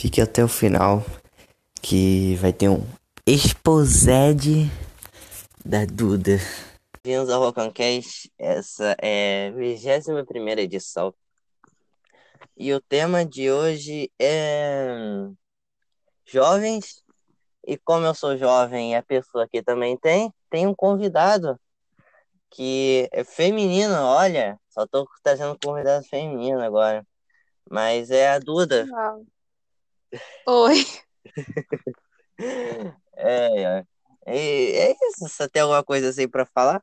Fique até o final que vai ter um exposé da Duda. Bem-vindos ao Rocancast, essa é a 21 edição. E o tema de hoje é jovens. E como eu sou jovem e a pessoa aqui também tem, tem um convidado que é feminino, olha, só tô trazendo convidado feminino agora. Mas é a Duda. Uau. Oi. é, é, é isso. Você tem alguma coisa assim pra falar?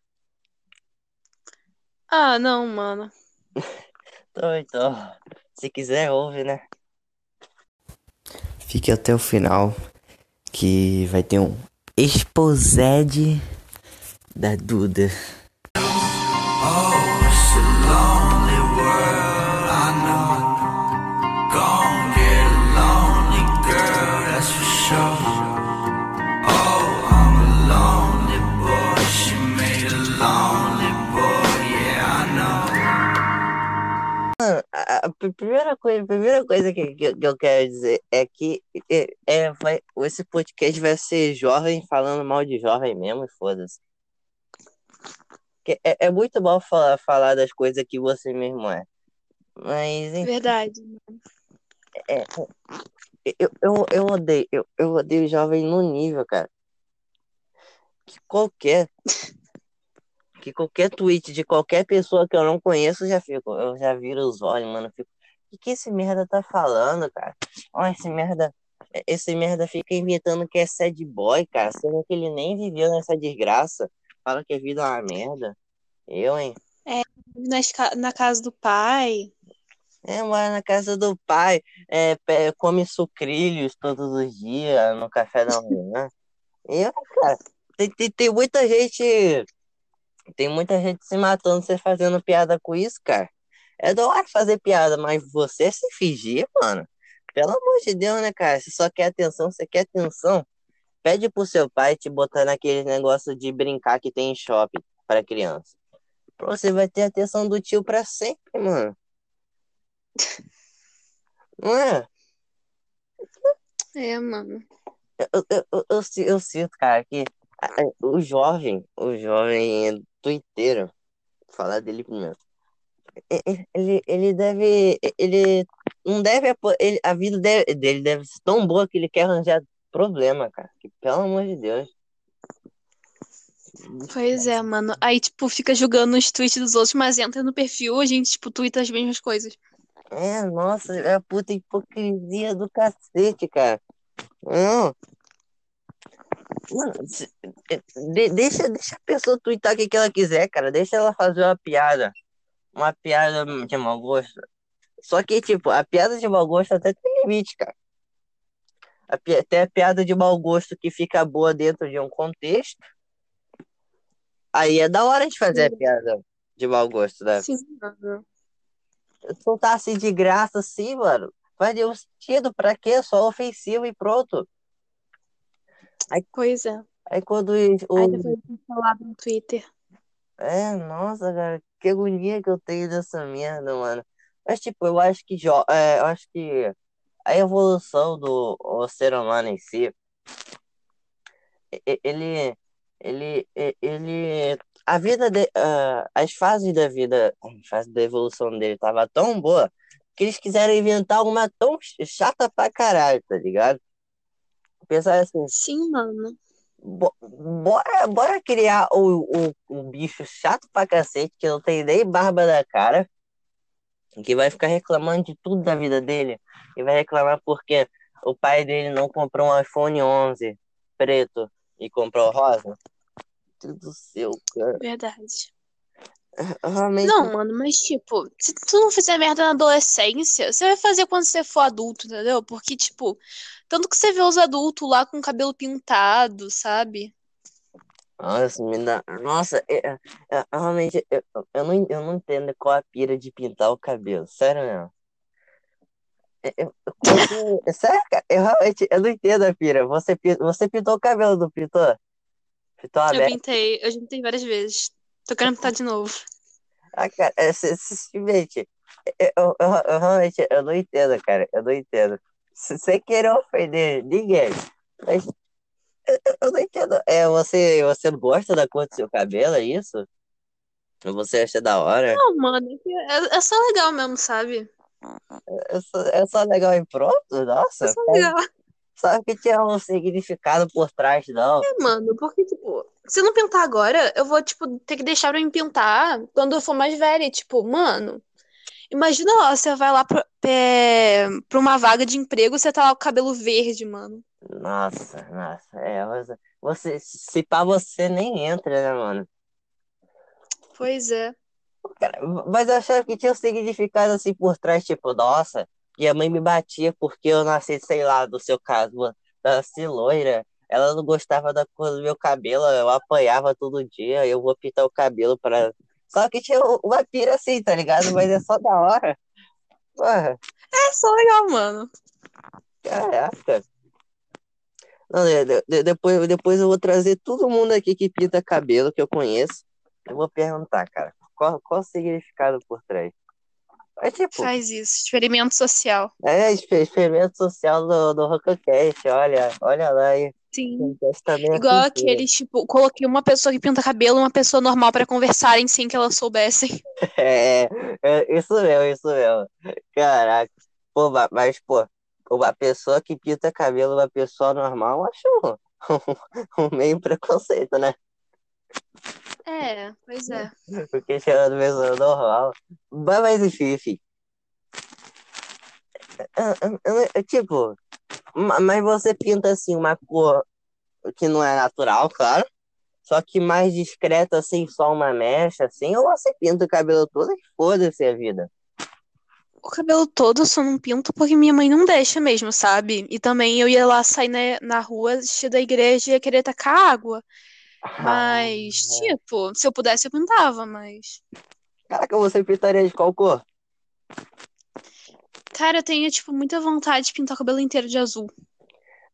Ah, não, mano. então, então, se quiser, ouve, né? Fique até o final que vai ter um exposé da Duda. A primeira coisa, a primeira coisa que, que, que, eu quero dizer é que é, é, vai, esse podcast vai ser jovem falando mal de jovem mesmo, e foda-se. É, é muito bom falar, falar das coisas que você mesmo é. Mas. Enfim, Verdade. É, eu, eu, eu odeio, eu, eu odeio jovem no nível, cara. Que qualquer que qualquer tweet de qualquer pessoa que eu não conheço já fico, eu já viro os olhos, mano, fico, o que, que esse merda tá falando, cara? Olha, esse merda, esse merda fica inventando que é sad boy, cara, sendo que ele nem viveu nessa desgraça, fala que a vida é uma merda. Eu, hein? É, na, na casa do pai. É, mora na casa do pai, é, come sucrilhos todos os dias no café da manhã. Eu, cara, tem, tem, tem muita gente tem muita gente se matando, você fazendo piada com isso, cara. É da hora fazer piada, mas você se fingir, mano. Pelo amor de Deus, né, cara? Você só quer atenção, você quer atenção. Pede pro seu pai te botar naquele negócio de brincar que tem em shopping para criança. Você vai ter atenção do tio pra sempre, mano. Não é? É, mano. Eu, eu, eu, eu, eu sinto, cara, que o jovem, o jovem twitteiro, falar dele primeiro. Ele, ele deve. Ele não deve. Ele, a vida dele, dele deve ser tão boa que ele quer arranjar problema, cara. Que, pelo amor de Deus. Pois é, mano. Aí, tipo, fica julgando os tweets dos outros, mas entra no perfil, a gente, tipo, twitta as mesmas coisas. É, nossa, é a puta hipocrisia do cacete, cara. Não, Mano, de, deixa, deixa a pessoa twittar o que, que ela quiser, cara. Deixa ela fazer uma piada. Uma piada de mau gosto. Só que, tipo, a piada de mau gosto até tem limite, cara. Até a piada de mau gosto que fica boa dentro de um contexto. Aí é da hora de fazer Sim. a piada de mau gosto, né? Sim, Soltar assim de graça, assim, mano. Faz nenhum sentido. Pra quê? Só ofensivo e pronto. Aí, pois é. Aí quando o. Aí depois falado no Twitter. É, nossa, cara, que agonia que eu tenho dessa merda, mano. Mas, tipo, eu acho que jo... é, eu acho que a evolução do o ser humano em si, ele, ele, ele, a vida de, uh, as fases da vida, as fases da evolução dele tava tão boa que eles quiseram inventar uma tão chata pra caralho, tá ligado? Pensar assim. Sim, mano. Bora, bora criar o, o, o bicho chato pra cacete, que não tem nem barba da cara, que vai ficar reclamando de tudo da vida dele, e vai reclamar porque o pai dele não comprou um iPhone 11 preto e comprou rosa. Tudo seu, cara. Verdade. Realmente... Não, mano, mas tipo, se tu não fizer merda na adolescência, você vai fazer quando você for adulto, entendeu? Porque, tipo, tanto que você vê os adultos lá com cabelo pintado, sabe? Nossa, me dá... Nossa, é, é, é, realmente, eu, eu, não, eu não entendo qual a pira de pintar o cabelo, sério mesmo. Eu, eu, sério, cara, eu realmente eu não entendo a pira. Você, você pintou o cabelo, não pintou? Pintou aberto? Eu pintei, eu já pintei várias vezes. Tô querendo pintar de novo. Ah, cara, simplesmente, eu, eu, eu, realmente, eu não entendo, cara, eu não entendo. Sem querer ofender ninguém. Mas eu, eu não entendo. É, você, você não gosta da cor do seu cabelo, é isso? Você acha da hora? Não, mano, é, é só legal mesmo, sabe? É só, é só legal e pronto? É Nossa, só legal. sabe que tinha um significado por trás, não. É, mano, porque, tipo, se eu não pintar agora, eu vou, tipo, ter que deixar pra me pintar quando eu for mais velha. E, Tipo, mano, imagina lá, você vai lá pra, é, pra uma vaga de emprego, você tá lá com o cabelo verde, mano. Nossa, nossa, é, você, se pá, você nem entra, né, mano? Pois é. Cara, mas eu achava que tinha um significado assim por trás, tipo, nossa, minha mãe me batia porque eu nasci, sei lá, do seu caso, nasci loira. Ela não gostava da cor do meu cabelo, eu apanhava todo dia, eu vou pintar o cabelo para. Só que tinha uma pira assim, tá ligado? Mas é só da hora. Porra, É só legal, mano. caraca. Não, de- de- de- depois, depois eu vou trazer todo mundo aqui que pinta cabelo que eu conheço. Eu vou perguntar, cara, qual, qual o significado por trás? É tipo, Faz isso. Experimento social. É, exper- experimento social do, do Rococast, olha, olha lá aí. Sim. É Igual cultura. aqueles, tipo, coloquei uma pessoa que pinta cabelo e uma pessoa normal pra conversarem sem que elas soubessem. É, é, isso mesmo, isso mesmo. Caraca. Pô, ma- mas, pô, uma pessoa que pinta cabelo, uma pessoa normal, eu acho um, um meio preconceito, né? É, pois é. Porque chama de pessoa normal. Mas, mas enfim, enfim. Eu- eu- eu- eu- Tipo, ma- mas você pinta assim uma cor que não é natural, claro. Só que mais discreta, assim, só uma mecha, assim, ou você pinta o cabelo todo e foda-se a vida. O cabelo todo eu só não pinto porque minha mãe não deixa mesmo, sabe? E também eu ia lá sair na, na rua, assistir da igreja e ia querer tacar água. Mas, tipo, se eu pudesse eu pintava, mas. Caraca, você pintaria de qual cor? Cara, eu tenho, tipo, muita vontade de pintar o cabelo inteiro de azul.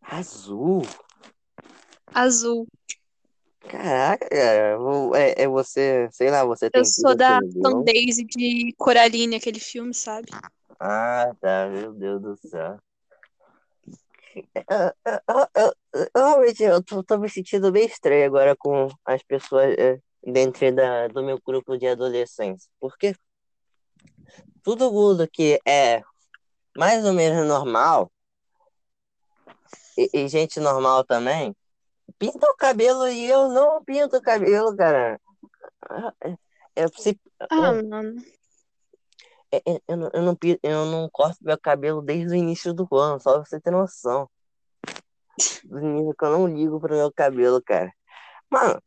Azul. Azul. Caraca, cara, é, é você, sei lá, você tem Eu sou da deu. Sundays de Coraline, aquele filme, sabe? Ah, tá, meu Deus do céu. Eu, eu, eu, eu- eu- realmente, eu tô, tô me sentindo bem estranho agora com as pessoas é, dentro da, do meu grupo de adolescentes. Porque todo mundo que é mais ou menos normal, e, e gente normal também, pinta o cabelo e eu não pinto o cabelo, cara. É, é, se- Ah, mano. É, é, eu, não, eu, não, eu não corto meu cabelo desde o início do ano, só pra você ter noção. Do nível que eu não ligo pro meu cabelo, cara. Mano,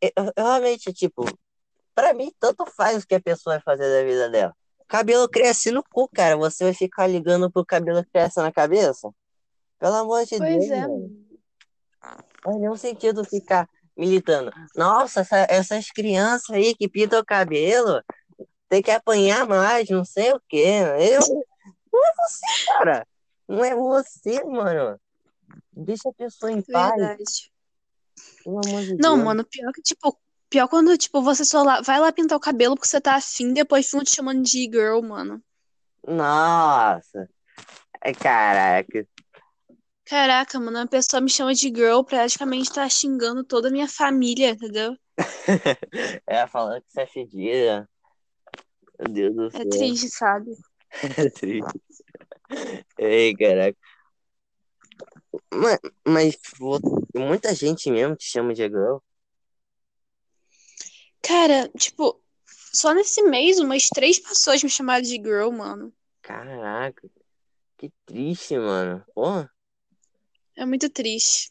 eu, eu- realmente, tipo, pra mim, tanto faz o que a pessoa vai fazer da vida dela. Cabelo cresce no cu, cara. Você vai ficar ligando pro cabelo que cresce na cabeça? Pelo amor de Pois Deus, é, mano. mano. Não faz nenhum sentido ficar militando. Nossa, essa- essas crianças aí que pintam o cabelo tem que apanhar mais, não sei o quê. Eu, não é você, cara. Não é você, mano. Deixa a pessoa em paz, Verdade. amor de Não, Deus. mano, pior que, tipo, pior quando, tipo, você só lá, vai lá pintar o cabelo porque você tá afim, depois ficam te chamando de girl, mano. Nossa. Ai, Caraca. Caraca, mano, a pessoa me chama de girl, praticamente tá xingando toda a minha família, entendeu? É, falando que você é fedida. Meu Deus do É céu. triste, sabe? É triste. Ei, caraca. Mas, mas muita gente mesmo te chama de girl. Cara, tipo, só nesse mês umas três pessoas me chamaram de girl, mano. Caraca. Que triste, mano. Porra, É muito triste.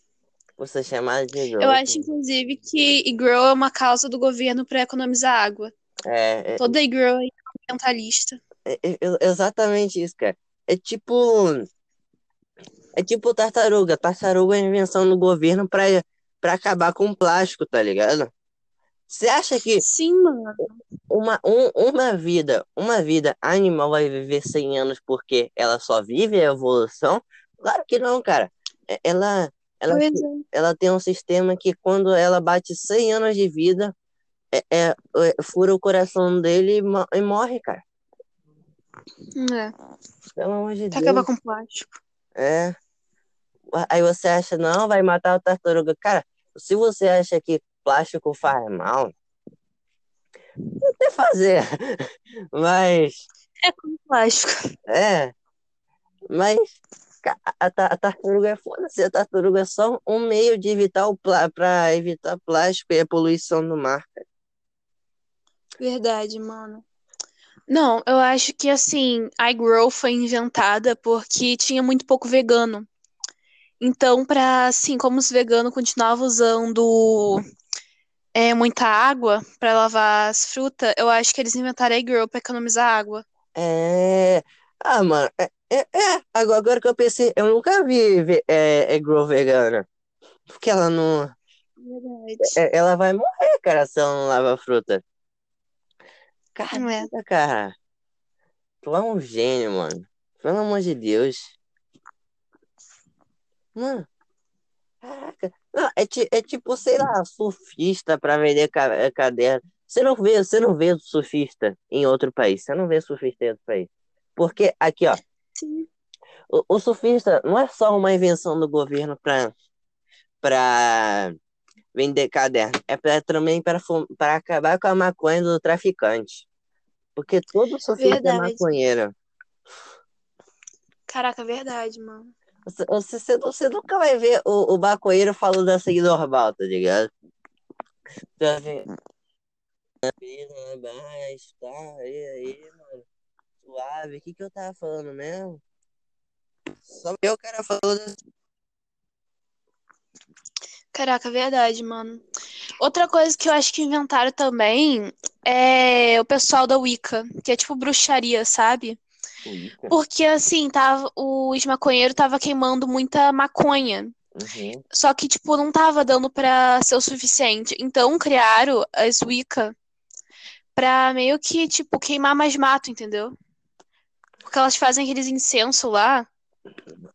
você é chamada de girl. Eu acho, inclusive, que girl é uma causa do governo pra economizar água. É, é, Toda girl é ambientalista. é- é- é exatamente isso, cara. É tipo. É tipo tartaruga. Tartaruga é invenção do governo pra, pra acabar com o plástico, tá ligado? Você acha que Sim, mano. uma, um- uma vida, uma vida animal vai viver 100 anos porque ela só vive a evolução? Claro que não, cara. É- Ela, ela, ela tem um sistema que quando ela bate 100 anos de vida, é, é- é- fura o coração dele e, mo- morre, cara. É. Pelo amor de Deus. acabar com plástico. É. Aí você acha, não, vai matar o tartaruga. Cara, se você acha que plástico faz mal, até fazer. Mas, É com plástico. é. Mas a, a tartaruga é foda-se. A tartaruga é só um meio de evitar o plá pra evitar plástico e a poluição do mar. Verdade, mano. Não, eu acho que assim, a iGrow foi inventada porque tinha muito pouco vegano. Então, pra assim, como os veganos continuavam usando é, muita água pra lavar as frutas, eu acho que eles inventaram a iGrow pra economizar água. É. Ah, mano, é, é, é. Agora, agora que eu pensei, eu nunca vi ve- é, é grow vegana. Porque ela não. Verdade. é- ela vai morrer, cara, se ela não lava fruta. Não é. Caraca, cara. Tu é um gênio, mano. Pelo amor de Deus. Mano, caraca. Não, é, é tipo, sei lá, surfista pra vender ca- é, caderno. Você não vê, você não vê surfista em outro país. Você não vê surfista em outro país. Porque aqui, ó, Sim. o, o surfista não é só uma invenção do governo pra, pra vender caderno. É pra, também para acabar com a maconha do traficante. Porque todo surfista é Verdade. maconheiro. Caraca, verdade, mano. Você, você, você- nunca vai ver o, o maconheiro falando assim normal, tá ligado? Então, assim, mas tá, aí, aí, mano, suave, o que que eu tava falando mesmo? Só eu, cara, falando assim, Caraca, verdade, mano. Outra coisa que eu acho que inventaram também é o pessoal da Wicca, que é tipo bruxaria, sabe? Wicca. Porque assim, tava, os maconheiros tava queimando muita maconha. Uhum. Só que, tipo, não tava dando pra ser o suficiente. Então criaram as Wicca pra meio que, tipo, queimar mais mato, entendeu? Porque elas fazem aqueles incenso lá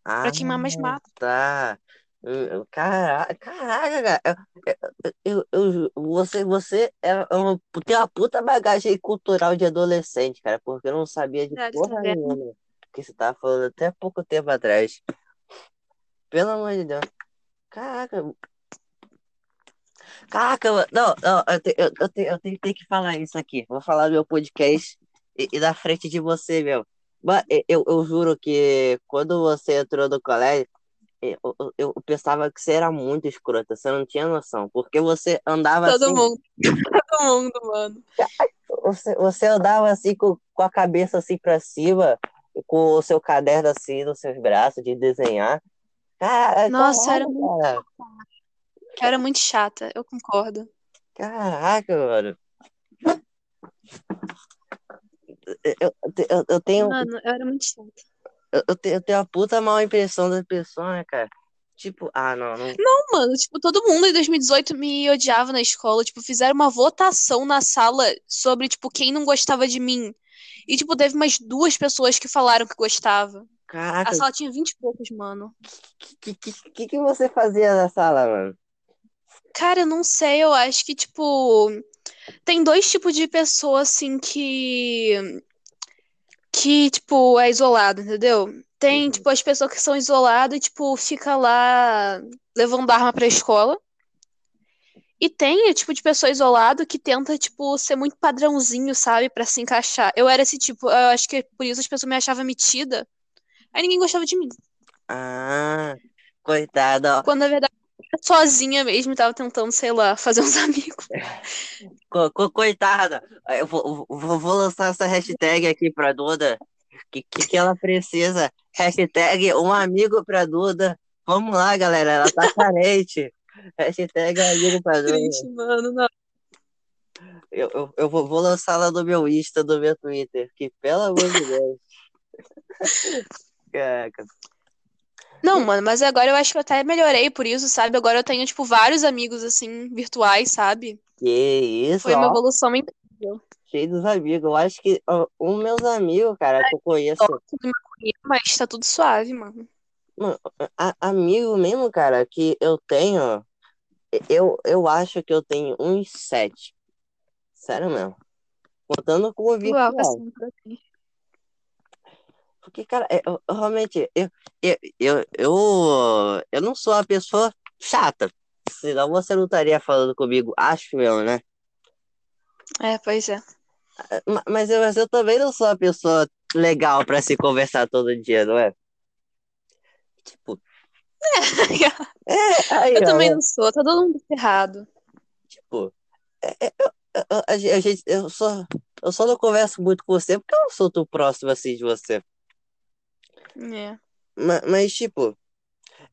Ah, pra queimar mais mato. tá. Caraca, caraca, cara. Eu, eu, você, você é uma, tem uma puta bagagem cultural de adolescente, cara, porque eu não sabia de Verdade, porra nenhuma que você tava falando até pouco tempo atrás. Pelo amor de Deus. Caraca. Caraca, não, não, eu, te- eu, eu, te- eu tenho, tenho que falar isso aqui. Vou falar do meu podcast e, e na frente de você, meu. Mas eu, eu juro que quando você entrou no colégio, eu, eu, pensava que você era muito escrota, você não tinha noção, porque você andava Todo assim, mundo. Todo mundo, mano. você, você andava assim com, com a cabeça assim pra cima, com o seu caderno assim nos seus braços de desenhar. Cara, Nossa, era muito, cara. era muito chata, eu concordo. Caraca, mano. Eu, eu, eu tenho, Mano, eu era muito chata. Eu, eu tenho, eu tenho uma puta mal impressão das pessoas, né, cara? Tipo, ah, não, não. Não, mano, tipo, todo mundo em 2018 me odiava na escola. Tipo, fizeram uma votação na sala sobre, tipo, quem não gostava de mim. E, tipo, teve umas duas pessoas que falaram que gostava. A Caraca, sala tinha 20 e poucos, mano. o que, que, que, que você fazia na sala, mano? Cara, eu não sei, eu acho que, tipo, tem dois tipos de pessoa, assim, que. Que, tipo, é isolado, entendeu? Tem, Uhum. tipo, as pessoas que são isoladas e, tipo, fica lá levando arma pra escola. E tem o tipo de pessoa isolado que tenta, tipo, ser muito padrãozinho, sabe? Pra se encaixar. Eu era esse tipo, eu acho que por isso as pessoas me achavam metida. Aí ninguém gostava de mim. Ah, coitado, ó. Quando na verdade sozinha mesmo tava tentando, sei lá, fazer uns amigos. Co- co- coitada. Eu vou, vou, vou lançar essa hashtag aqui pra Duda. Que, que, que ela precisa? Hashtag um amigo pra Duda. Vamos lá, galera. Ela tá carente. Hashtag um amigo pra Duda. Triste, mano. Não. Eu, eu, eu vou, vou lançar lá no meu Insta, no meu Twitter. Que pelo amor de Deus. Caraca. Não, mano, mas agora eu acho que eu até melhorei por isso, sabe? Agora eu tenho, tipo, vários amigos, assim, virtuais, sabe? Que isso, Foi uma ó. evolução incrível. Cheio dos amigos. Eu acho que ó, um meus amigos, cara, que eu conheço. Mas tá tudo suave, mano. Mano, a- amigo mesmo, cara, que eu tenho, eu, eu acho que eu tenho uns sete. Sério mesmo. Contando com o virtual. assim, pra mim. Porque, cara, eu realmente, eu, eu, eu, eu, eu não sou uma pessoa chata. Senão você não estaria falando comigo, acho eu, né? É, pois é. Ma- Mas eu, mas eu também não sou uma pessoa legal pra se conversar todo dia, não é? Tipo, é, aí, Eu ó, também não sou, tá todo mundo ferrado. tipo, é, é, eu, eu- a gente, eu só, eu só não converso muito com você porque eu não sou tão próximo assim de você. É. Ma- Mas, tipo, é,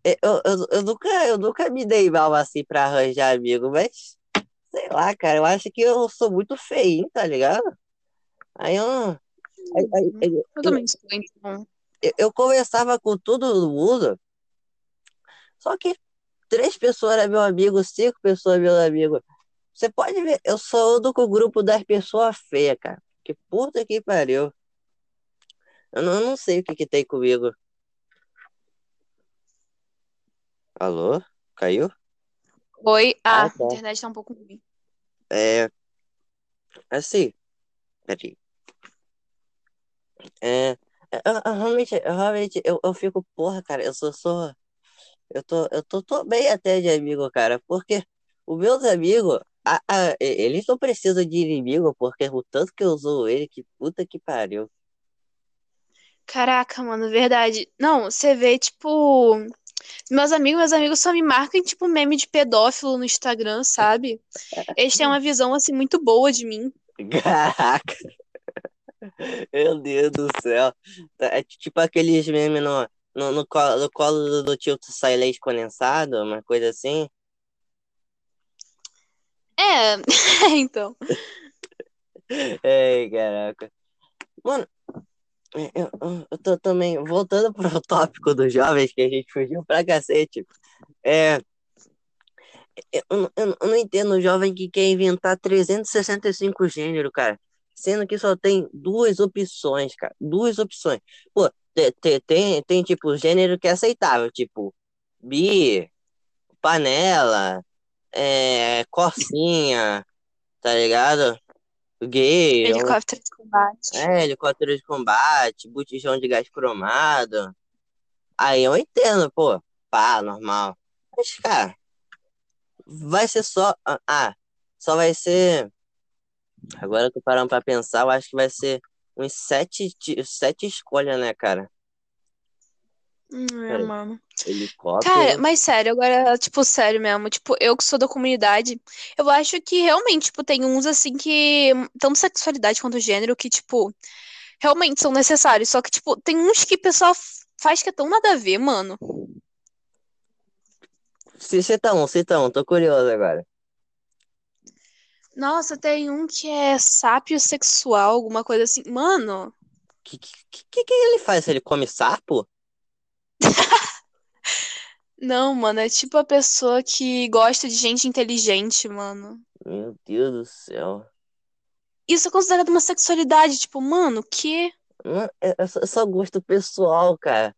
eu, eu, eu nunca, eu nunca me dei mal assim pra arranjar amigo, mas sei lá, cara, eu acho que eu sou muito feio, tá ligado? Aí eu, aí- aí- aí- Eu eu, também sou, então. eu, eu conversava com todo mundo, só que três pessoas eram meu amigo, cinco pessoas meu amigo. Você pode ver, eu só ando com o grupo das pessoas feias, cara. Que puta que pariu. Eu não, eu não sei o que que tem comigo. Alô? Caiu? Oi? Ah, Ah, tá. a internet tá um pouco ruim. É, assim, peraí. É, eu, eu realmente, eu realmente, eu, eu fico, porra, cara, eu sou, sou, eu tô, eu tô, tô bem até de amigo, cara, porque os meus amigos, a, a, eles não precisam de inimigo, porque o tanto que eu uso ele, que puta que pariu. Caraca, mano, verdade. Não, você vê, tipo, meus amigos, meus amigos só me marcam tipo, meme de pedófilo no Instagram, sabe? Eles têm uma visão, assim, muito boa de mim. Caraca, meu Deus do céu. É tipo aqueles memes no, no, no colo, no colo do, tio sai leite condensado, uma coisa assim. É, então. Ei, caraca. Mano, eu, eu, tô também, voltando pro tópico dos jovens, que a gente fugiu pra cacete. É, eu, eu, eu não entendo o jovem que quer inventar 365 gêneros, cara. Sendo que só tem duas opções, cara. Duas opções. Pô, te- te- tem, tem, tipo, gênero que é aceitável, tipo, bi, panela, é, corsinha, tá ligado? Gay, Helicóptero de combate. É, helicóptero de combate, botijão de gás cromado. Aí eu entendo, pô. Pá, normal. Mas, cara, vai ser só. Ah, ah, só vai ser. Agora eu tô parando pra pensar, eu acho que vai ser uns sete, sete escolhas, né, cara? Hum, é, Peraí. mano. Cara, Helicóptero. mas sério, agora, tipo, sério mesmo, tipo, eu que sou da comunidade, eu acho que realmente, tipo, tem uns assim que, tanto sexualidade quanto gênero, que, tipo, realmente são necessários, só que, tipo, tem uns que o pessoal faz que é tão nada a ver, mano. Cita um, cita um, tô curioso agora. Nossa, tem um que é sápio sexual, alguma coisa assim. Mano, Que, que, que, que ele faz? Ele come sapo? Não, mano, é tipo a pessoa que gosta de gente inteligente, mano. Meu Deus do céu. Isso é considerado uma sexualidade, tipo, mano, que? É, é só, é só gosto pessoal, cara.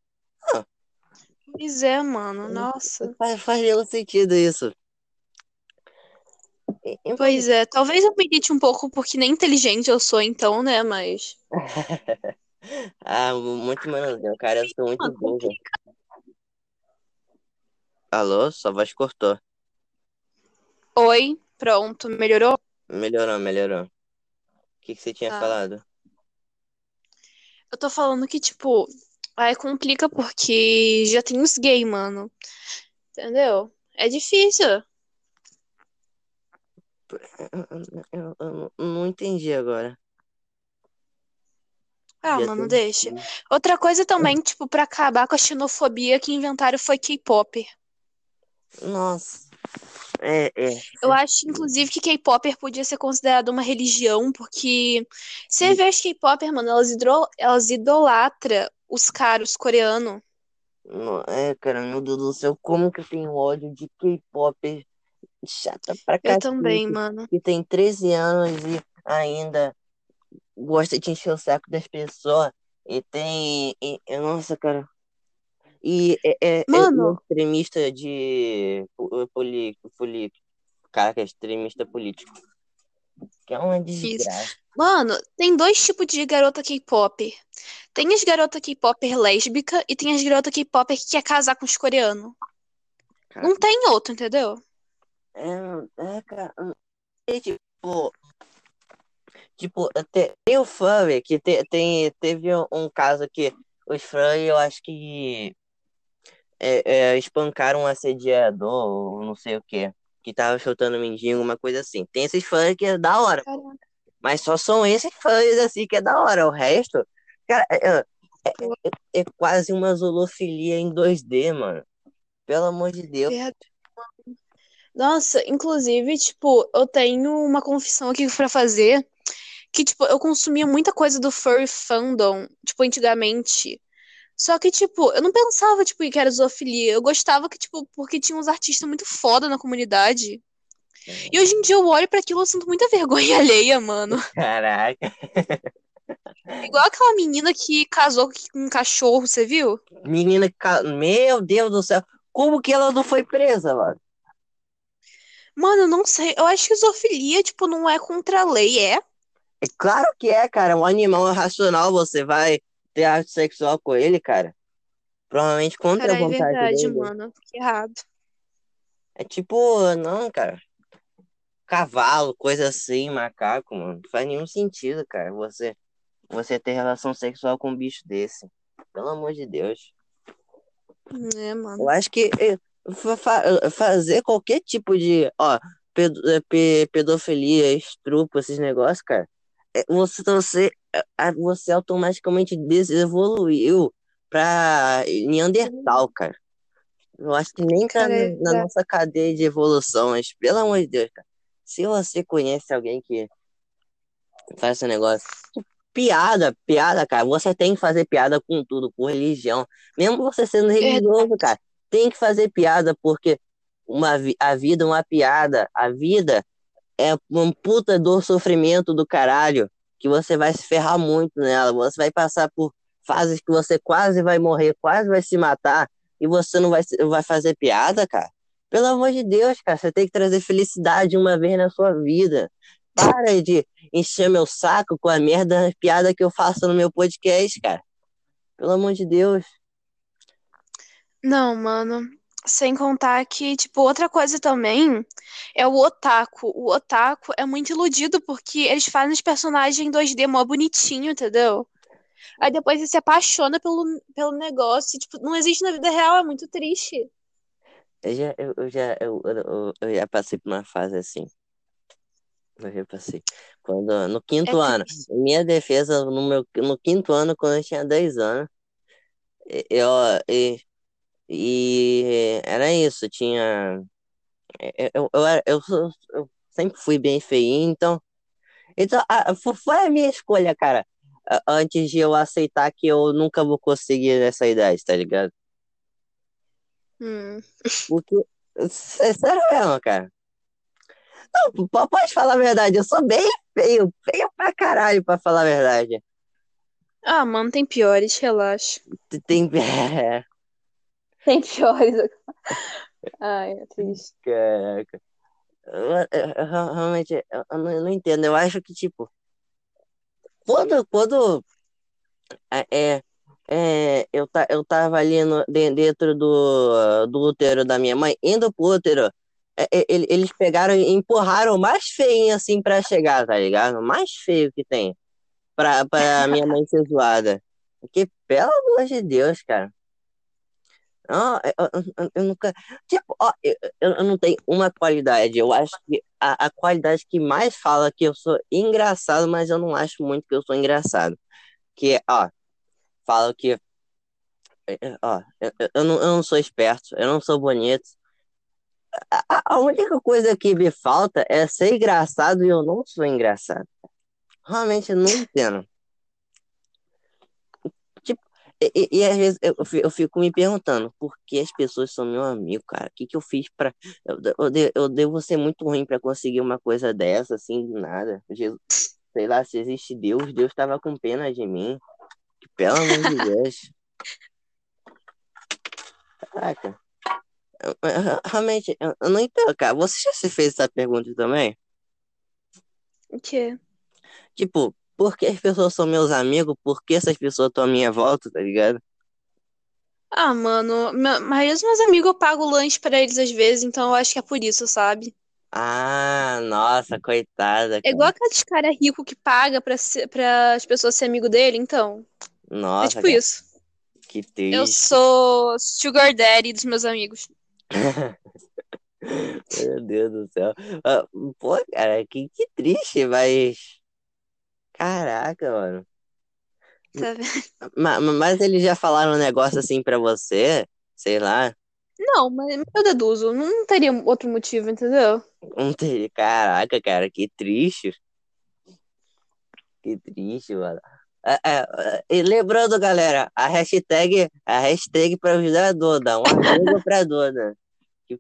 Pois é, mano, nossa. Faz, faz nenhum sentido isso. Pois é, talvez eu me irrite um pouco porque nem inteligente eu sou, então, né? Mas. Ah, muito manuseio, cara. Eu sou muito burro. Alô? Sua voz cortou. Oi, pronto, melhorou? Melhorou, melhorou. O que que você tinha Tá. falado? Eu tô falando que, tipo, aí complica porque já tem os gay, mano. Entendeu? É difícil. Eu, eu- eu- não entendi agora. Ah, mano, tem- deixa. Outra coisa também, tipo, pra acabar com a xenofobia que inventaram foi K-pop. Nossa. É, é. Eu acho, inclusive, que K-popper podia ser considerado uma religião, porque você vê as K-popper, mano, elas, hidro... elas idolatram os caras coreanos. É, cara, meu Deus do céu, como que eu tenho ódio de K-pop chata pra Eu cacete, também, mano. que tem 13 anos e ainda gosta de encher o saco das pessoas e tem. e- e- nossa, cara. E é, é, é Mano. extremista de po- poli, poli, cara, que é extremista político. Que é uma desgraça. Mano, tem dois tipos de garota K-pop. Tem as garotas K-pop lésbica e tem as garotas K-pop que quer casar com os coreanos. Não tem outro, entendeu? É, é, cara. E, tipo. Tipo, te- tem o furry, que te- tem, teve um, um caso que os furry, eu acho que é, é, espancaram um assediador, ou não sei o quê, que tava chutando mendigo, uma coisa assim. Tem esses furry que é da hora, Caraca. mas só são esses furries assim que é da hora. O resto, cara, é, é, é- é quase uma zoofilia em 2D, mano. Pelo amor de Deus. Nossa, inclusive, tipo, eu tenho uma confissão aqui pra fazer, que, tipo, eu consumia muita coisa do furry fandom, tipo, antigamente. Só que, tipo, eu não pensava, tipo, que era zoofilia. Eu gostava que, tipo, porque tinha uns artistas muito foda na comunidade. E hoje em dia eu olho pra aquilo e eu sinto muita vergonha alheia, mano. Caraca. Igual aquela menina que casou com um cachorro, você viu? Menina, ca- meu Deus do céu. Como que ela não foi presa, mano? Mano, eu não sei. Eu acho que zoofilia, tipo, não é contra a lei, é? É claro que é, cara. Um animal racional, você vai ter ato sexual com ele, cara. Provavelmente contra Cara, a é vontade verdade, dele. mano. Que errado. É tipo, não, cara. Cavalo, coisa assim, macaco, mano. Não faz nenhum sentido, cara. Você, você ter relação sexual com um bicho desse. Pelo amor de Deus. É, mano. Eu acho que eh, fa- fazer qualquer tipo de, ó, eh, pe- pedofilia, estupro, esses negócios, cara, é, você, você, a- você automaticamente desevoluiu pra Neandertal, cara. Eu acho que nem tá é na, na verdade. nossa cadeia de evolução, mas pelo amor de Deus, cara, se você conhece alguém que faz esse negócio, piada, piada, cara, você tem que fazer piada com tudo, com religião, mesmo você sendo religioso, cara, tem que fazer piada, porque uma, a vida é uma piada, a vida é um puta do sofrimento do caralho, que você vai se ferrar muito nela, você vai passar por fases que você quase vai morrer, quase vai se matar, e você não vai, vai fazer piada, cara. Pelo amor de Deus, cara, você tem que trazer felicidade uma vez na sua vida. Para de encher meu saco com a merda piada que eu faço no meu podcast, cara. Pelo amor de Deus. Não, mano. Sem contar que, tipo, outra coisa também é o otaku. O otaku é muito iludido porque eles fazem os personagens em 2D mó bonitinho, entendeu? Aí depois você se apaixona pelo, pelo negócio. e, tipo, não existe na vida real, é muito triste. Eu já, eu, eu já, eu, eu, eu já passei por uma fase assim. Eu já passei. Quando, no quinto É ano, triste. minha defesa, no meu, no quinto ano, quando eu tinha 10 anos, eu, e, e era isso, tinha, eu, eu, era- eu, sou- eu sempre fui bem feinho, então, então a- fo- foi a minha escolha, cara, antes de eu aceitar que eu nunca vou conseguir nessa idade, tá ligado? Hum. Porque, é sério mesmo, cara. Não, pode falar a verdade, eu sou bem feio, feio pra caralho, pra falar a verdade. Ah, mano, tem piores, relaxa. Tem, é, Tem piores. Ai, é triste. caraca. Eu, eu- eu realmente, eu, eu não, entendo, eu acho que, tipo, quando, quando é, é, é, eu, ta, eu tava ali no, de- dentro do, do útero da minha mãe, indo pro útero, é, é, ele- eles pegaram e empurraram o mais feinho assim pra chegar, tá ligado? O mais feio que tem pra, pra minha mãe ser zoada. Porque, pelo amor de Deus, cara. Não, eu, eu- eu- nunca. Tipo, ó, eu, eu não tenho uma qualidade. Eu acho que a, a qualidade que mais fala que eu sou engraçado, mas eu não acho muito que eu sou engraçado. Que, ó, falo que, é, é, ó, eu, eu- não, eu não sou esperto, eu não sou bonito. A, a- única coisa que me falta é ser engraçado e eu não sou engraçado. Realmente não entendo. E, e- às vezes eu, eu fico me perguntando por que as pessoas são meu amigo, cara? O que que eu fiz pra. Eu, de- eu, de- eu devo ser muito ruim pra conseguir uma coisa dessa, assim, do nada. Jesus, sei lá, se existe Deus, Deus tava com pena de mim. Que, pelo amor de Deus. Caraca. Realmente, eu não entendo, cara. Você já se fez essa pergunta também? O quê? Tipo, por que as pessoas são meus amigos? Por que essas pessoas estão à minha volta, tá ligado? Ah, mano, mas os meus amigos eu pago lanche pra eles às vezes, então eu acho que é por isso, sabe? Ah, nossa, coitada, É igual aqueles cara rico que paga pra, ser, pra as pessoas ser amigo dele, então. É Nossa, tipo cara, isso. que Eu triste. sou sugar daddy dos meus amigos. Meu Deus do céu. Ah, Pô, cara, que, que triste, mas. Caraca, mano. Tá vendo? Ma- ma- Mas eles já falaram um negócio assim pra você? Sei lá. Não, mas eu deduzo, não teria outro motivo, entendeu? Não tem- Caraca, cara, que triste. Que triste, mano. É, é, é, e lembrando, galera, a hashtag, a hashtag pra ajudar a Duda. Um amigo pra Duda. Que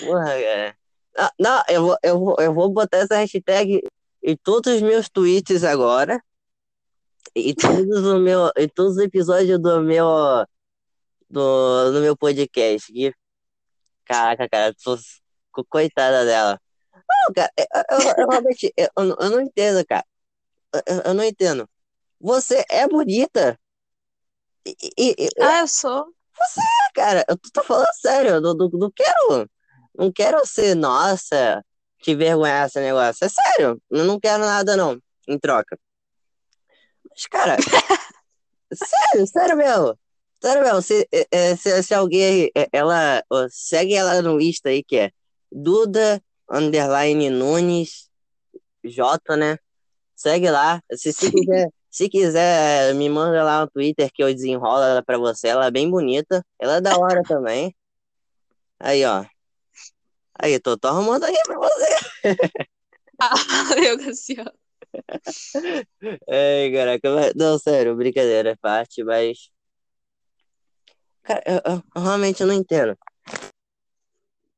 porra, cara. Não, não, eu vou, eu vou, eu vou botar essa hashtag em todos os meus tweets agora. E todos os meu, em todos os episódios do meu do, do meu podcast. Que, caraca, cara, tô co- coitada dela. Não, cara, eu, eu- eu realmente eu, eu não- entendo, cara. Eu, eu não entendo. Você é bonita. E, e- e- Ah, eu sou. cara, eu tô falando sério, eu não, não, não quero. Não quero ser, nossa, te vergonhar esse negócio. É sério, eu não quero nada, não, em troca. Mas, cara, sério, sério mesmo. Sério mesmo, se, é, é, se, se alguém é, ela, segue ela no Insta aí, que é Duda, underline Nunes, J, né? Segue lá. Se, se quiser, se quiser, me manda lá no Twitter que eu desenrolo ela pra você. Ela é bem bonita. Ela é da hora também. Aí, ó. Aí, tô, tô arrumando aqui pra você. Ah, eu, Cassiano. Ai, caraca. mas- Não, sério, brincadeira, é parte, mas. Cara, eu, eu- eu realmente não entendo.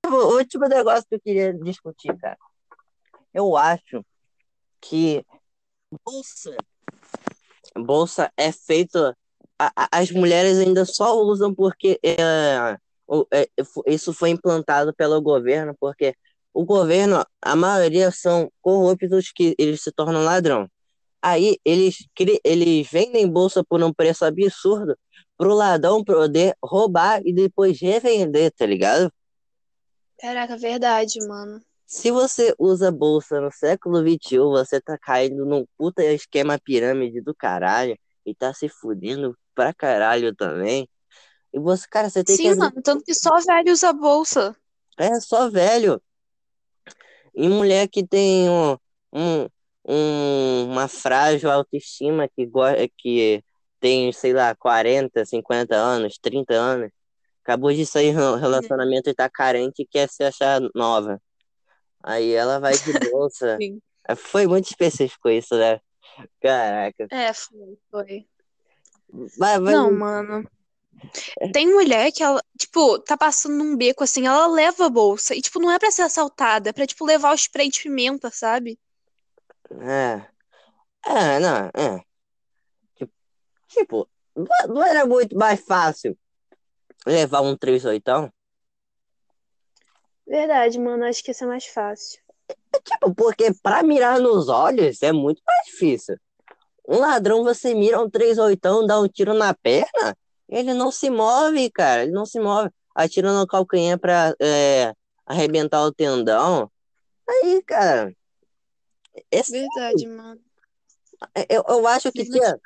O último negócio que eu queria discutir, cara. Eu acho que bolsa, bolsa é feito. a- a- as mulheres ainda só usam porque é, isso foi implantado pelo governo, porque o governo, a maioria são corruptos que eles se tornam ladrão. Aí eles, eles vendem bolsa por um preço absurdo pro ladrão poder roubar e depois revender, tá ligado? Caraca, verdade, mano. Se você usa bolsa no século XXI, você tá caindo num puta esquema pirâmide do caralho e tá se fudendo pra caralho também. E você, cara, você tem que Sim, mano, tanto que só velho usa bolsa. É só velho. E mulher que tem um, um, um- uma frágil autoestima que, que tem, sei lá, 40, 50 anos, 30 anos. Acabou de sair um relacionamento e tá carente e quer se achar nova. Aí ela vai de bolsa. Sim. Foi muito específico isso, né? Caraca. É, foi, foi. Vai, vai. Não, mano. Tem mulher que ela, tipo, tá passando num beco assim, ela leva a bolsa. E, tipo, não é pra ser assaltada, é pra, tipo, levar o spray de pimenta, sabe? É. É, não, é. Tipo, tipo, não era muito mais fácil levar um 38? Verdade, mano, acho que isso é mais fácil. Tipo, porque pra mirar nos olhos é muito mais difícil. Um ladrão, você mira um 38, dá um tiro na perna, ele não se move, cara, ele não se move. Atira no calcanhar pra é, arrebentar o tendão. Aí, cara, esse, Verdade, mano. eu, eu acho que tinha,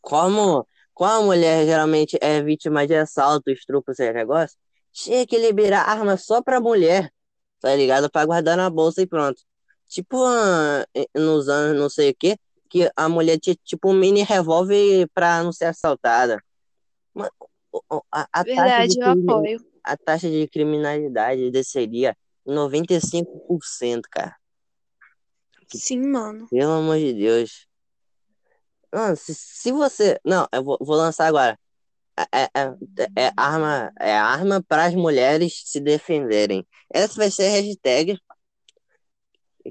como, como a mulher geralmente é vítima de assalto, estupro, esse negócio, tinha que liberar arma só pra mulher, tá ligado? Pra guardar na bolsa e pronto. Tipo, ah, nos anos não sei o que, que a mulher tinha tipo um mini revólver pra não ser assaltada. A, a taxa Verdade, de eu apoio. a taxa de criminalidade desceria em 95%, cara. Sim, mano. Pelo amor de Deus. Não, se, se você. Não, eu vou, vou lançar agora. É, é, é- é arma, é arma para as mulheres se defenderem. Essa vai ser a hashtag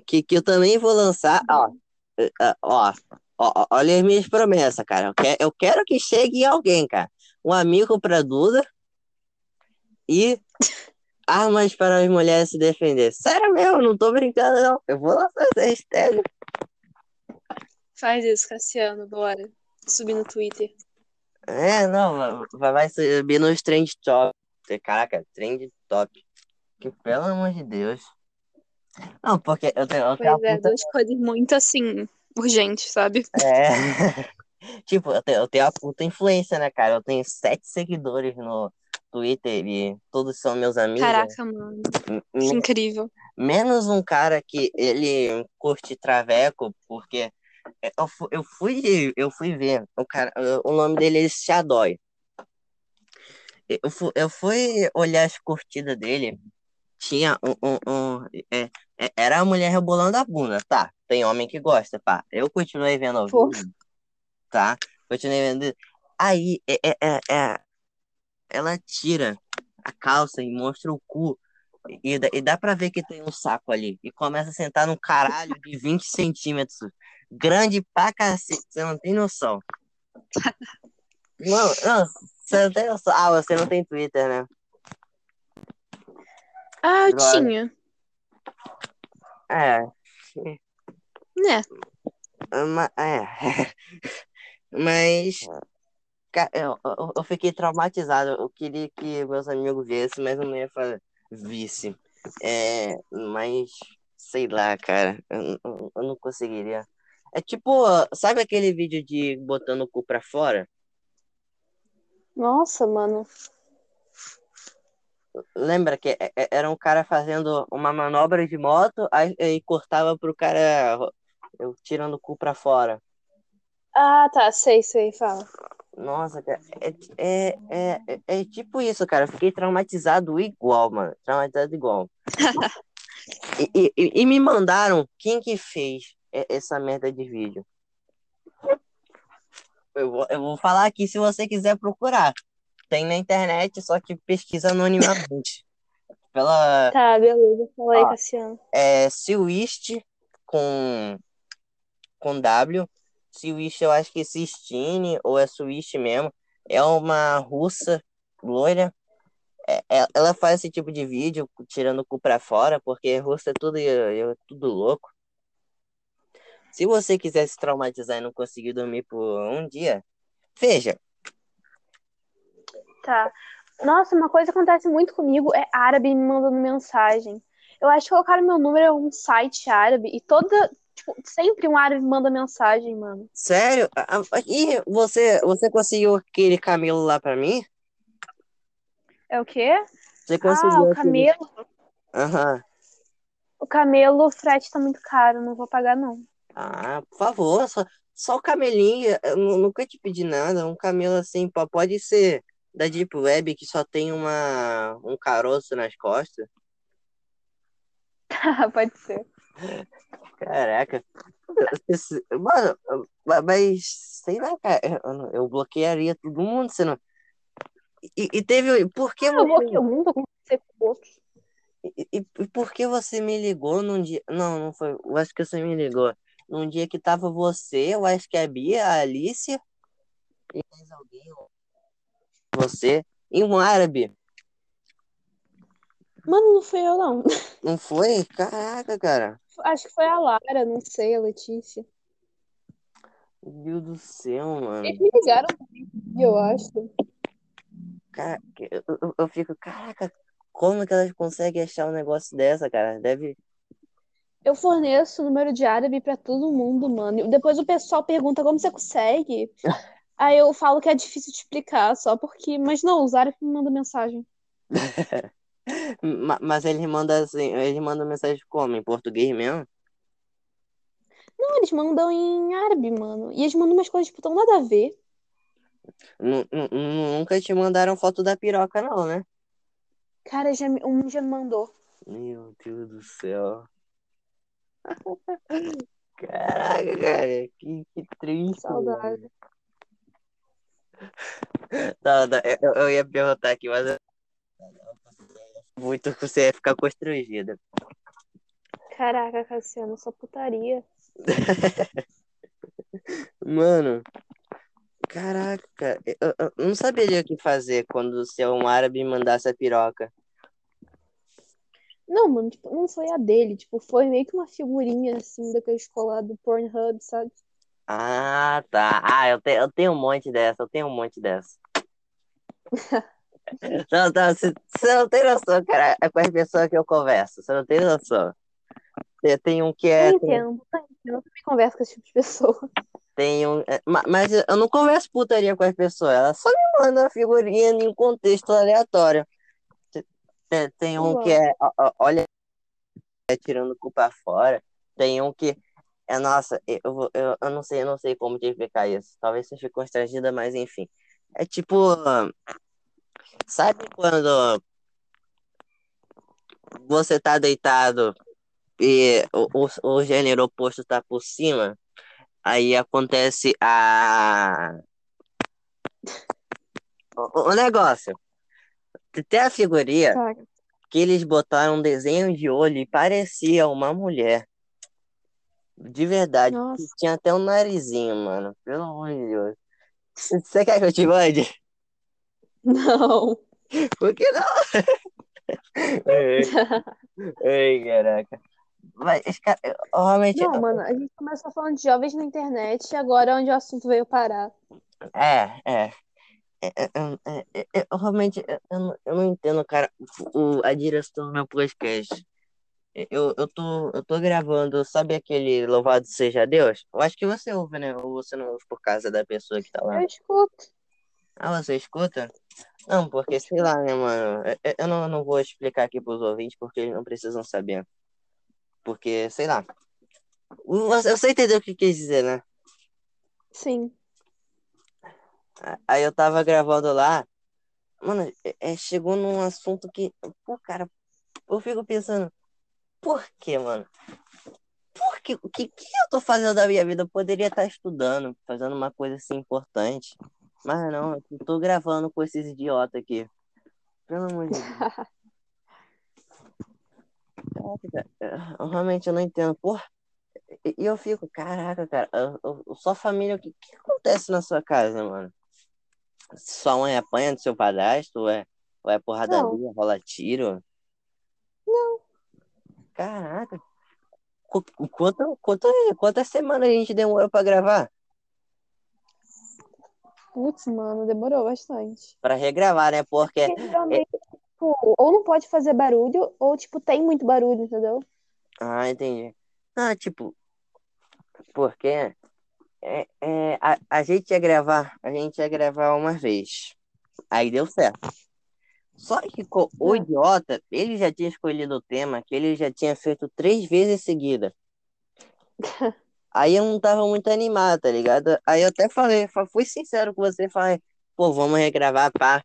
que, que eu também vou lançar. Ó, é, é, ó, ó, ó, olha as minhas promessas, cara. Eu quero, eu quero que chegue em alguém, cara. Um amigo para Duda e armas para as mulheres se defender. Sério mesmo, não tô brincando, não. Eu vou lançar essa hashtag. Faz isso, Cassiano, bora. Subir no Twitter. É, não, vai, vai subir nos trend top. Caraca, trend top. Que pelo amor de Deus. Não, porque eu tenho, eu tenho Pois é, puta. duas coisas muito assim, urgentes, sabe? É. Tipo, eu tenho, eu tenho uma puta influência, né, cara? Eu tenho sete seguidores no Twitter e todos são meus amigos. Caraca, mano. Que Me- incrível. Menos um cara que ele curte Traveco, porque eu, fu- eu fui, eu fui ver, o cara, o nome dele é Shadoy. Eu fui, eu fui olhar as curtidas dele, tinha um, um, um- é, é- era a mulher rebolando a bunda, tá? Tem homem que gosta, pá. Eu continuei vendo o vídeo, tá? Continuei vendo. Aí, é, é, é, é, ela tira a calça e mostra o cu. E, dá- e dá pra ver que tem um saco ali. E começa a sentar num caralho de 20 centímetros. Grande pra cacete, você não tem noção. Não, não, você não tem noção. Ah, você não tem Twitter, né? Ah, eu Droga. tinha. É, Né? é. Mas, ca- eu, eu, eu fiquei traumatizado. Eu queria que meus amigos vissem, mas eu não ia fazer. Visse. É, mas, sei lá, cara. Eu, eu- não conseguiria. É tipo, sabe aquele vídeo de botando o cu pra fora? Nossa, mano. Lembra que é- é- era um cara fazendo uma manobra de moto, aí, aí cortava pro cara eu, tirando o cu pra fora. Ah, tá. Sei, sei. Fala. Nossa, cara, é, é, é, é, tipo isso, cara. Eu fiquei traumatizado igual, mano. Traumatizado igual. E, e, e- me mandaram quem que fez essa merda de vídeo. Eu vou, eu vou falar aqui se você quiser procurar. Tem na internet, só que pesquisa anonimamente. Pela Tá, beleza. Fala aí. Cassiano. é, Swist com, com W. Swist, eu acho que é Sistine, ou é Swist mesmo. É uma russa loira. É- é- ela faz esse tipo de vídeo tirando o cu pra fora, porque russa é tudo, é tudo louco. Se você quiser se traumatizar e não conseguir dormir por um dia, veja. Tá. Nossa, uma coisa que acontece muito comigo é árabe me mandando mensagem. Eu acho que colocaram meu número em algum site árabe e toda, tipo, sempre um árabe manda mensagem, mano. Sério? Ah, ah, E você, você conseguiu aquele camelo lá pra mim? É o quê? Você Ah, conseguiu o aquele... camelo. Aham. O camelo, o frete tá muito caro, não vou pagar, não. Ah, por favor, só, só o camelinho, eu nu- nunca te pedi nada, um camelo assim, pode ser da Deep Web que só tem uma, um caroço nas costas. Pode ser. Caraca, mano, ma- mas sei lá, cara, eu, bloquearia todo mundo, você não. E, e teve, por que Eu você, eu não vou conversar com outros. e, e- e por que você me ligou num dia, não, não foi, eu acho que você me ligou, num dia que tava você, eu acho que a Bia, a Alice e mais alguém, você, e um árabe. Mano, não fui eu, não. Não foi? Caraca, cara. Acho que foi a Lara, não sei, a Letícia. Meu Deus do céu, mano. Eles me ligaram eu acho. Cara, eu, eu- eu fico, caraca, como que elas conseguem achar um negócio dessa, cara? Deve. Eu forneço o número de árabe pra todo mundo, mano. Depois o pessoal pergunta como você consegue. Aí eu falo que é difícil de explicar, só porque. Mas não, os árabes me mandam mensagem. Ma- Mas ele manda assim, ele manda mensagem como? Em português mesmo? Não, eles mandam em árabe, mano. E eles mandam umas coisas, tipo, tão nada a ver. Nu- Nunca te mandaram foto da piroca, não, né? Cara, já, um já me mandou. Meu Deus do céu. Caraca, cara, que, que triste, Saudade. mano. Tá, tá, eu, eu ia perguntar aqui, mas. Muito que você ia ficar constrangida. Caraca, Cassiano, só putaria. Mano, caraca, eu, eu não saberia o que fazer quando se um árabe mandasse a piroca. Não, mano, tipo, não foi a dele. Tipo, foi meio que uma figurinha, assim, daquele escolar do Pornhub, sabe? Ah, tá. Ah, eu, te, eu tenho um monte dessa, eu tenho um monte dessa. Não, não, você, você não tem noção, cara. É com as pessoas que eu converso. Você não tem noção. Tem, tem um que é. Eu Tem, entendo, eu entendo. Eu também converso com esse tipo de pessoa. tem um. é, ma- Mas eu não converso putaria com as pessoas. Elas só me mandam uma figurinha em um contexto aleatório. Tem, tem um que é. Olha, é tirando o cu pra fora. Tem um que. É, nossa, eu, eu, eu não sei, eu não sei como te explicar isso. Talvez você fique constrangida, mas enfim. É tipo. Sabe quando você tá deitado e o, o, o gênero oposto tá por cima? Aí acontece a. O, o negócio. Tem a figurinha Tá. que eles botaram um desenho de olho e parecia uma mulher. De verdade. Tinha até um narizinho, mano. Pelo amor de Deus. Você quer que eu te mande? Não. Por que não? Ei, ei, caraca. Mas, cara, eu- realmente. Não, mano, a gente começou falando de jovens na internet e agora é onde o assunto veio parar. É, é. É, é, é, eu realmente eu, eu não, eu não entendo, cara, o, a direção do meu podcast. Eu, eu tô, eu tô gravando, sabe aquele Louvado Seja Deus? Eu acho que você ouve, né? Ou você não ouve por causa da pessoa que tá lá. Eu escuto. Ah, você escuta? Não, porque sei lá, né, mano? Eu, eu- eu não, eu não vou explicar aqui pros ouvintes porque eles não precisam saber. Porque, sei lá. Você, você entendeu o que quis dizer, né? Sim. Aí eu tava gravando lá, mano, é- é, chegou num assunto que, pô, cara, eu fico pensando, por quê, mano? Por quê? O que, que eu tô fazendo da minha vida? Eu poderia estar estudando, fazendo uma coisa assim importante, mas não, eu tô gravando com esses idiotas aqui. Pelo amor de Deus. Eu realmente eu não entendo, porra. E eu fico, caraca, cara, eu- eu- sua família, o que, que acontece na sua casa, mano? Sua mãe apanha do seu padrasto? Ou é, ou é porradaria, rola tiro? Não. Caraca. Qu- Quanto, quanto, quantas semanas a gente demorou pra gravar? Putz, mano, demorou bastante. Pra regravar, né? Porque tipo, ou não pode fazer barulho, ou, tipo, tem muito barulho, entendeu? Ah, entendi. Ah, tipo, porque é, é, a, a gente ia gravar, a gente ia gravar uma vez. Aí deu certo. Só que o Ah. idiota, ele já tinha escolhido o tema que ele já tinha feito três vezes seguida. Aí eu não tava muito animado, tá ligado? Aí eu até falei, fa- fui sincero com você, falei, pô, vamos regravar, pá.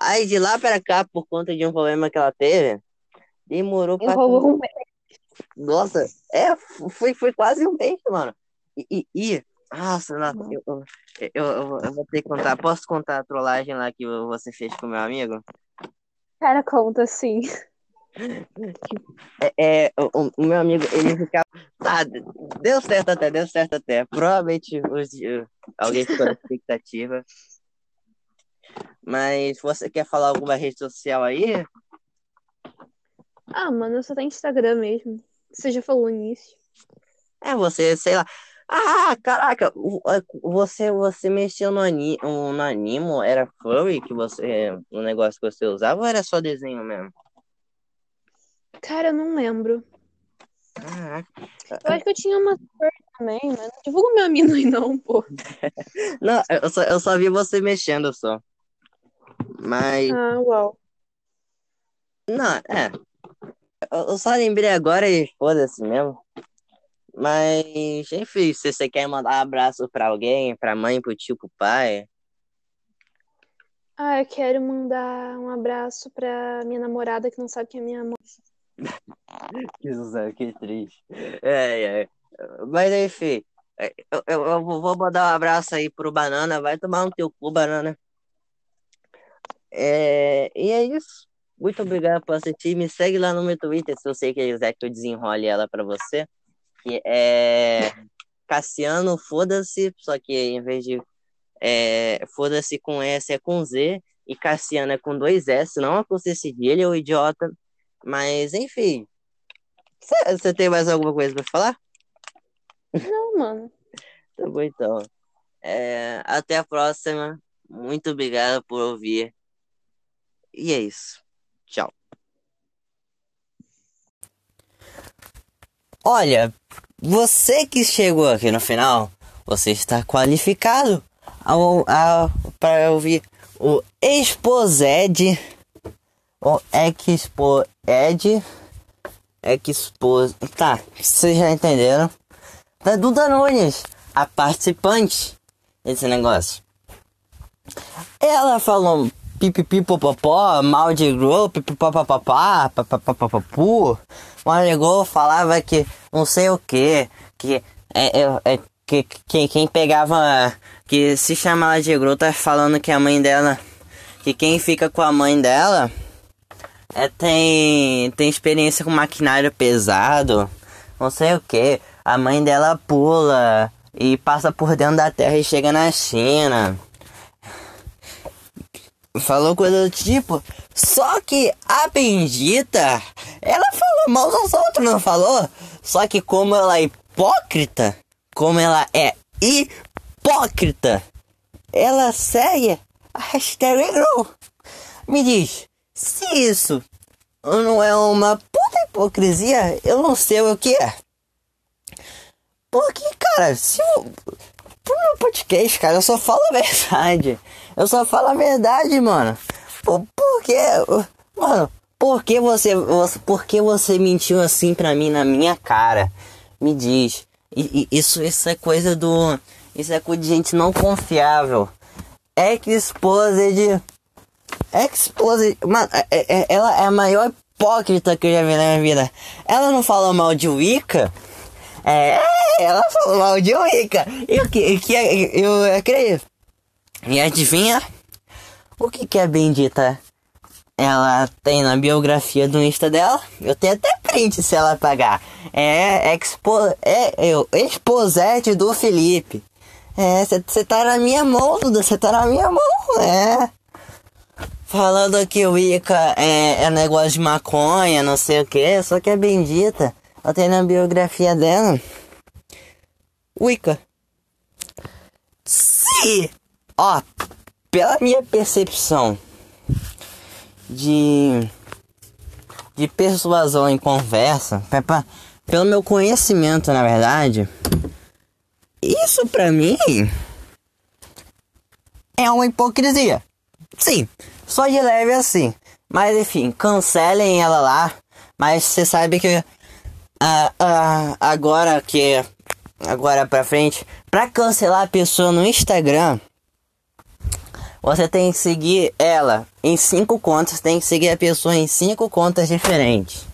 Aí de lá pra cá, por conta de um problema que ela teve, demorou pra Enrolou um mês. Nossa, é, foi, foi quase um mês, mano. E, e, e- nossa, nossa, eu, eu, eu, eu vou- eu vou ter que contar. Posso contar a trollagem lá que você fez com meu amigo? Cara, conta, sim. É, é, o, o meu amigo, ele ficava. Ah, deu certo até, deu certo até. Provavelmente os, alguém ficou na expectativa. Mas você quer falar alguma rede social aí? Ah, mano, eu só tenho Instagram mesmo. Você já falou nisso. É, você, sei lá. Ah, caraca, a- você, você mexeu no, ani, no Animo? Era furry que você, o negócio que você usava ou era só desenho mesmo? Cara, eu não lembro. Caraca. Eu acho que eu tinha uma cor também, mas não divulga meu amigo aí não, pô. Não, eu só, eu só vi você mexendo só. Mas, Ah, uau. não, é. Eu eu só lembrei agora e foda-se mesmo. Mas, enfim, se você quer mandar um abraço pra alguém, pra mãe, pro tio, pro pai. Ah, eu quero mandar um abraço pra minha namorada que não sabe quem é minha mãe. Que, que triste. É, é. Mas enfim, é, eu, eu, vou mandar um abraço aí pro Banana. Vai tomar no teu cu, Banana. É, e é isso. Muito obrigado por assistir. Me segue lá no meu Twitter se você quiser que eu desenrole ela pra você. Que é Cassiano, foda-se. Só que em vez de é, foda-se com S é com Z. E Cassiano é com dois S. Não é com C cedilha, ô idiota. Mas enfim. Você tem mais alguma coisa pra falar? Não, mano. Tá bom, então. É, até a próxima. Muito obrigado por ouvir. E é isso. Tchau. Olha, você que chegou aqui no final, você está qualificado ao, ao, para ouvir o Exposed, o Exposed, Expos, tá, vocês já entenderam? Da Duda Nunes, a participante desse negócio. Ela falou pipipipopopó, mal de grupo, pipipopopopá, papapapapu. Mas ligou, falava que não sei o que, que é, é, é que, que quem pegava, que se chamava de gruta falando que a mãe dela, que quem fica com a mãe dela é, tem, tem experiência com maquinário pesado, não sei o que. A mãe dela pula e passa por dentro da terra e chega na China. Falou coisa do tipo. Só que a bendita, ela falou mal dos outros, não falou? Só que como ela é hipócrita, como ela é hipócrita, ela segue a hashtag Me diz, se isso não é uma puta hipocrisia, eu não sei o que é. Porque, cara, se eu, pro meu podcast, cara, eu só falo a verdade. Eu só falo a verdade, mano. Por, que, mano, por que você, por que você mentiu assim pra mim na minha cara? Me diz. Isso, isso é coisa do, isso é coisa de gente não confiável. Exposed, exposed, mano, é, é, ela é a maior hipócrita que eu já vi na minha vida. Ela não fala mal de Wicca. É, ela falou mal de Wicca. E o que, que eu acredito. E adivinha? O que que a bendita ela tem na biografia do Insta dela? Eu tenho até print se ela pagar. É expo, é eu, exposete do Felipe. É, você tá na minha mão, Duda, você tá na minha mão, é. Falando que o Ica é, é negócio de maconha, não sei o que, só que é bendita. Ela tem na biografia dela. Wicca. Se, ó, pela minha percepção de de persuasão em conversa, pra, pelo meu conhecimento, na verdade, isso pra mim é uma hipocrisia. Sim, só de leve assim. Mas enfim, cancelem ela lá. Mas você sabe que uh, uh, agora que agora pra frente, pra cancelar a pessoa no Instagram, você tem que seguir ela em cinco contas, tem que seguir a pessoa em cinco contas diferentes.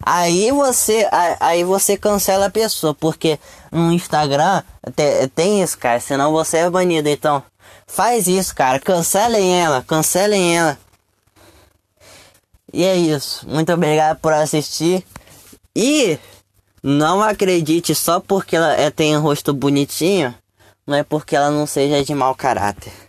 Aí você, aí você cancela a pessoa, porque no Instagram tem, tem isso, cara, senão você é banido. Então, faz isso, cara, cancelem ela, cancelem ela. E é isso. Muito obrigado por assistir. E não acredite só porque ela é, tem um rosto bonitinho, não é porque ela não seja de mau caráter.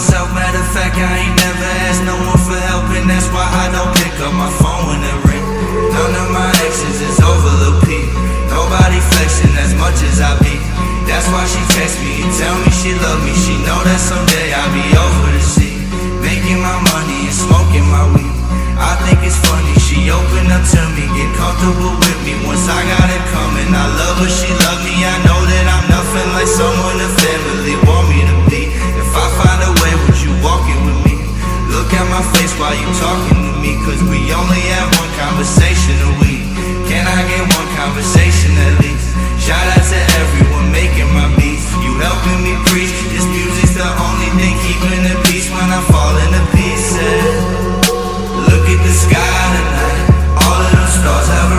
myself. Matter of fact, I ain't never asked no one for help, and that's why I don't pick up my phone when it rings. None of my exes is over the peak. Nobody flexing as much as I be. That's why she text me and tell me she love me. She know that someday I'll be over the sea, making my money and smoking my weed. I think it's funny she open up to me, get comfortable with me. Once I got it coming, I love her, she love me. I know that I'm nothing like someone the family want me to look at my face while you talking to me Cause we only have one conversation a week. Can I get one conversation at least? Shout out to everyone making my beats. You helping me preach. This music's the only thing keeping the peace When I fall into pieces. Look at the sky tonight. All of those stars have